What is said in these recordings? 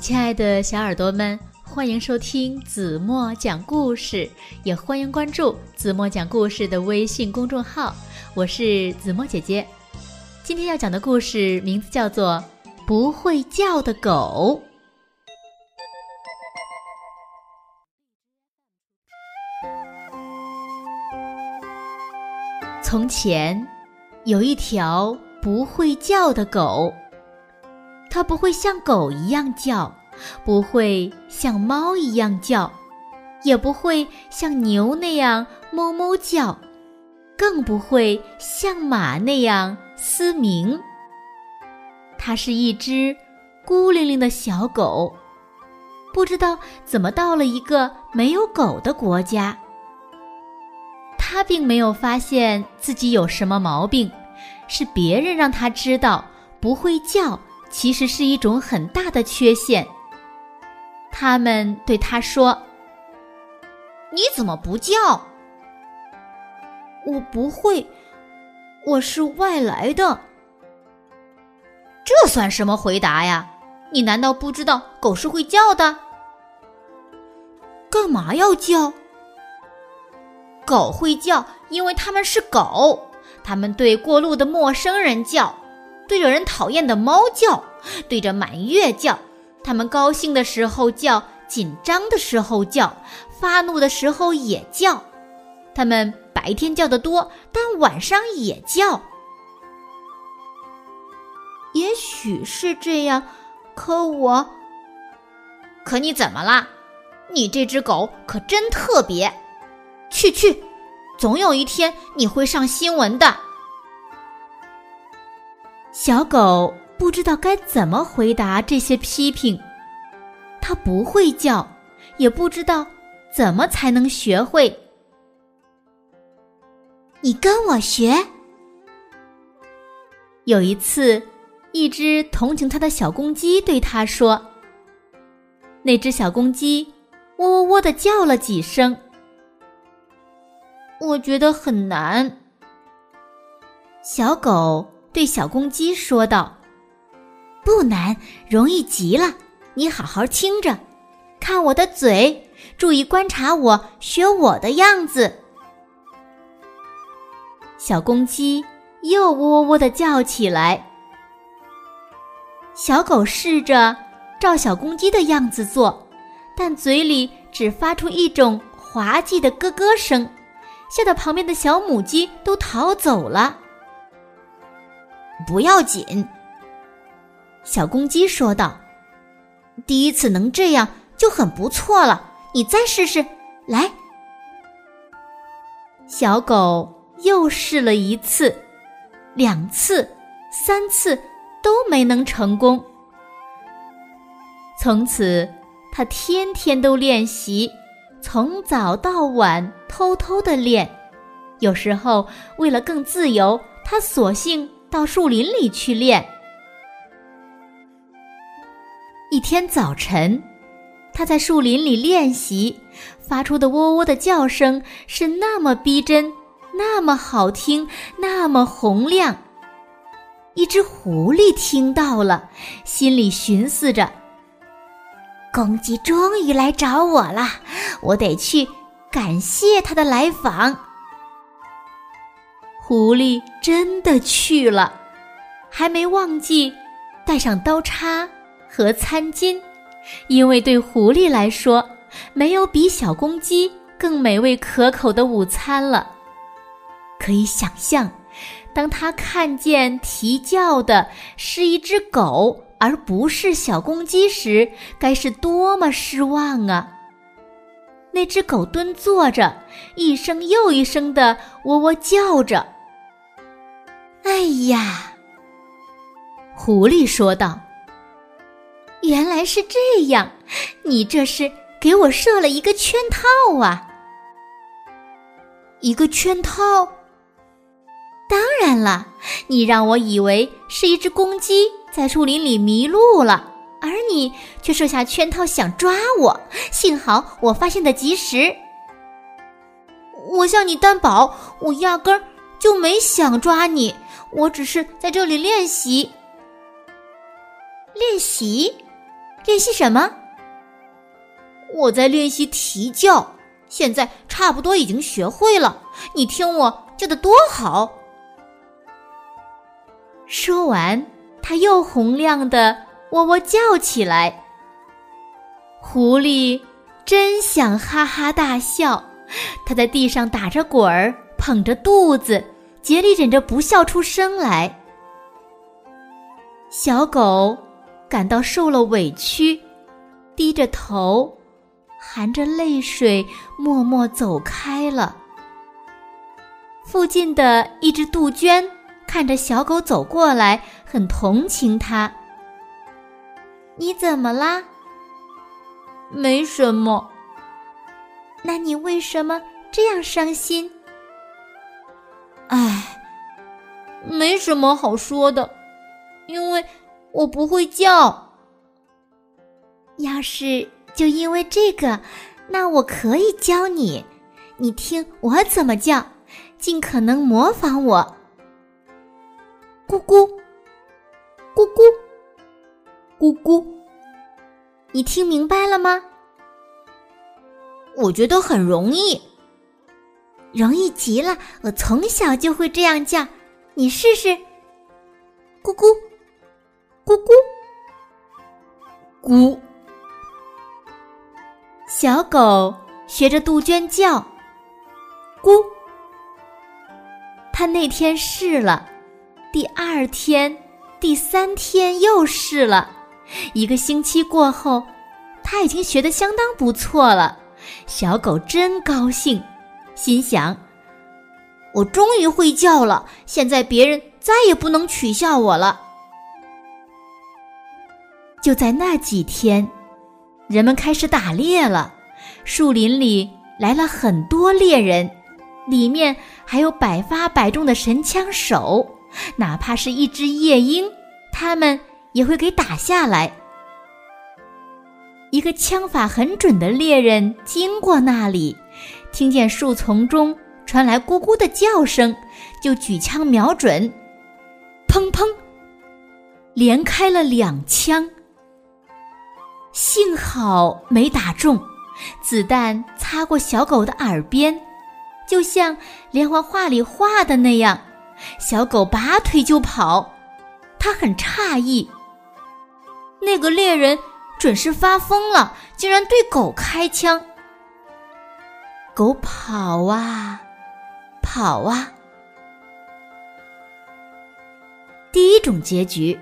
亲爱的小耳朵们，欢迎收听子墨讲故事，也欢迎关注子墨讲故事的微信公众号。我是子墨姐姐。今天要讲的故事名字叫做《不会叫的狗》。从前，有一条不会叫的狗。它不会像狗一样叫，不会像猫一样叫，也不会像牛那样哞哞叫，更不会像马那样嘶鸣。它是一只孤零零的小狗，不知道怎么到了一个没有狗的国家。它并没有发现自己有什么毛病，是别人让它知道不会叫。其实是一种很大的缺陷。他们对他说：“你怎么不叫？”“我不会，我是外来的。”“这算什么回答呀？你难道不知道狗是会叫的？”“干嘛要叫？”“狗会叫，因为它们是狗，它们对过路的陌生人叫。”对着人讨厌的猫叫，对着满月叫，他们高兴的时候叫，紧张的时候叫，发怒的时候也叫。他们白天叫的多，但晚上也叫。也许是这样，可我……可你怎么啦？你这只狗可真特别。去去，总有一天你会上新闻的。小狗不知道该怎么回答这些批评，它不会叫，也不知道怎么才能学会。你跟我学。有一次，一只同情它的小公鸡对它说：“那只小公鸡喔喔喔的叫了几声，我觉得很难。”小狗。对小公鸡说道：“不难，容易极了。你好好听着，看我的嘴，注意观察我，学我的样子。”小公鸡又喔喔的叫起来。小狗试着照小公鸡的样子做，但嘴里只发出一种滑稽的咯咯声，吓得旁边的小母鸡都逃走了。不要紧，小公鸡说道：“第一次能这样就很不错了，你再试试。”来，小狗又试了一次、两次、三次，都没能成功。从此，它天天都练习，从早到晚偷偷的练。有时候，为了更自由，它索性。到树林里去练。一天早晨，他在树林里练习，发出的喔喔的叫声是那么逼真，那么好听，那么洪亮。一只狐狸听到了，心里寻思着：“公鸡终于来找我了，我得去感谢它的来访。”狐狸真的去了，还没忘记带上刀叉和餐巾，因为对狐狸来说，没有比小公鸡更美味可口的午餐了。可以想象，当他看见啼叫的是一只狗而不是小公鸡时，该是多么失望啊！那只狗蹲坐着，一声又一声的喔喔叫着。哎呀，狐狸说道：“原来是这样，你这是给我设了一个圈套啊！一个圈套？当然了，你让我以为是一只公鸡在树林里迷路了，而你却设下圈套想抓我。幸好我发现的及时。我向你担保，我压根儿就没想抓你。”我只是在这里练习，练习，练习什么？我在练习啼叫，现在差不多已经学会了。你听我叫的多好！说完，他又洪亮的喔喔叫起来。狐狸真想哈哈大笑，他在地上打着滚儿，捧着肚子，竭力忍着不笑出声来。小狗感到受了委屈，低着头。含着泪水，默默走开了。附近的一只杜鹃看着小狗走过来，很同情它。你怎么啦？没什么。那你为什么这样伤心？没什么好说的，因为我不会叫。要是……就因为这个，那我可以教你。你听我怎么叫，尽可能模仿我。咕咕，咕咕，咕咕。你听明白了吗？我觉得很容易，容易极了。我从小就会这样叫，你试试。咕咕，咕咕，咕。小狗学着杜鹃叫，咕。他那天试了，第二天、第三天又试了，一个星期过后，他已经学得相当不错了。小狗真高兴，心想：“我终于会叫了，现在别人再也不能取笑我了。”就在那几天。人们开始打猎了，树林里来了很多猎人，里面还有百发百中的神枪手，哪怕是一只夜莺，他们也会给打下来。一个枪法很准的猎人经过那里，听见树丛中传来咕咕的叫声，就举枪瞄准，砰砰，连开了两枪。幸好没打中，子弹擦过小狗的耳边，就像连环画里画的那样，小狗拔腿就跑。他很诧异，那个猎人准是发疯了，竟然对狗开枪。狗跑啊，跑啊。第一种结局，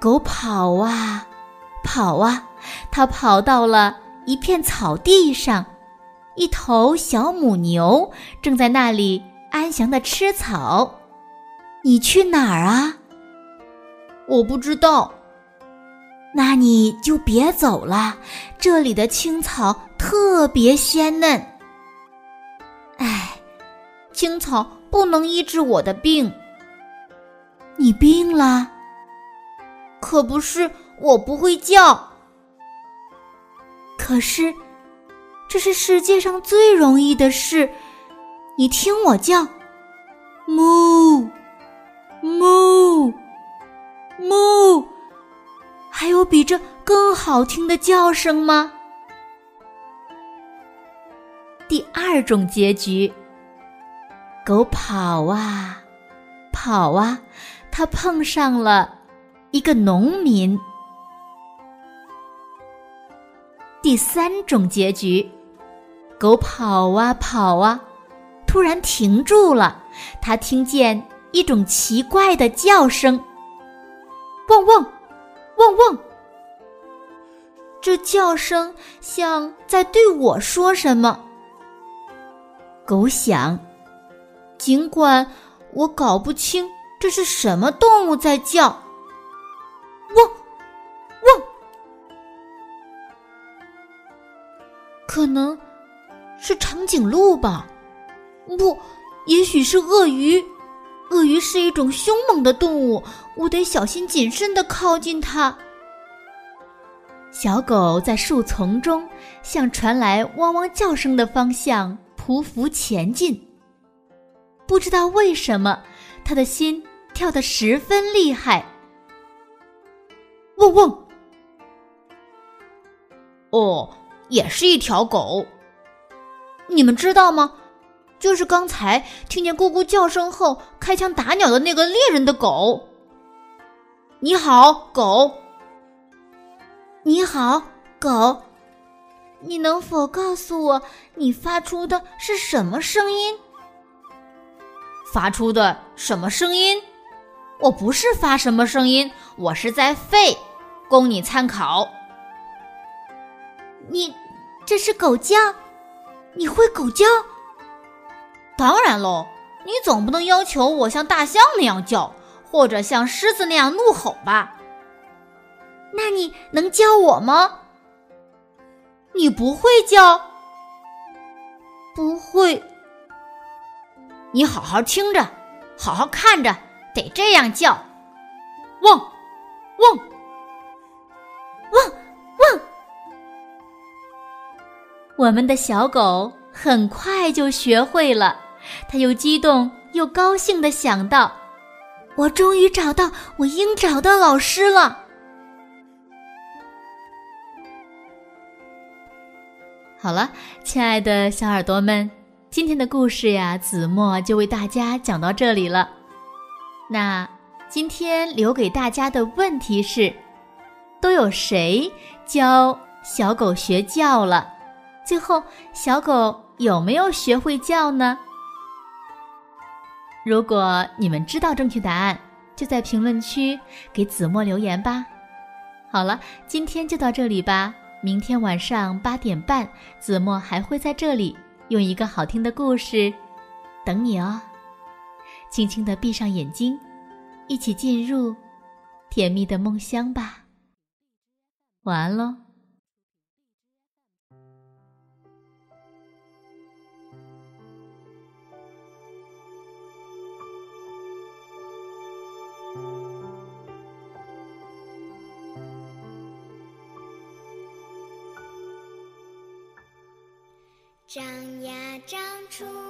狗跑啊。跑啊！它跑到了一片草地上，一头小母牛正在那里安详的吃草。你去哪儿啊？我不知道。那你就别走了，这里的青草特别鲜嫩。唉，青草不能医治我的病。你病了？可不是。我不会叫，可是这是世界上最容易的事。你听我叫，哞，哞，哞，还有比这更好听的叫声吗？第二种结局，狗跑啊，跑啊，它碰上了一个农民。第三种结局，狗跑啊跑啊，突然停住了。它听见一种奇怪的叫声，汪汪，汪汪。这叫声像在对我说什么。狗想，尽管我搞不清这是什么动物在叫，汪。汪可能是长颈鹿吧，不，也许是鳄鱼。鳄鱼是一种凶猛的动物，我得小心谨慎的靠近它。小狗在树丛中向传来汪汪叫声的方向匍匐前进。不知道为什么，他的心跳得十分厉害。汪汪，哦，也是一条狗。你们知道吗？就是刚才听见咕咕叫声后开枪打鸟的那个猎人的狗。你好，狗。你好，狗。你能否告诉我，你发出的是什么声音？发出的什么声音？我不是发什么声音，我是在吠，供你参考。你这是狗叫？你会狗叫？当然喽，你总不能要求我像大象那样叫，或者像狮子那样怒吼吧？那你能教我吗？你不会叫？不会。你好好听着，好好看着，得这样叫：汪，汪，汪，汪。我们的小狗很快就学会了。它又激动又高兴的想到：“我终于找到我应找的老师了。”好了，亲爱的小耳朵们，今天的故事呀，子墨就为大家讲到这里了。那今天留给大家的问题是：都有谁教小狗学叫了？最后，小狗有没有学会叫呢？如果你们知道正确答案，就在评论区给子墨留言吧。好了，今天就到这里吧。明天晚上八点半，子墨还会在这里用一个好听的故事等你哦。轻轻的闭上眼睛，一起进入甜蜜的梦乡吧。晚安喽。长呀长出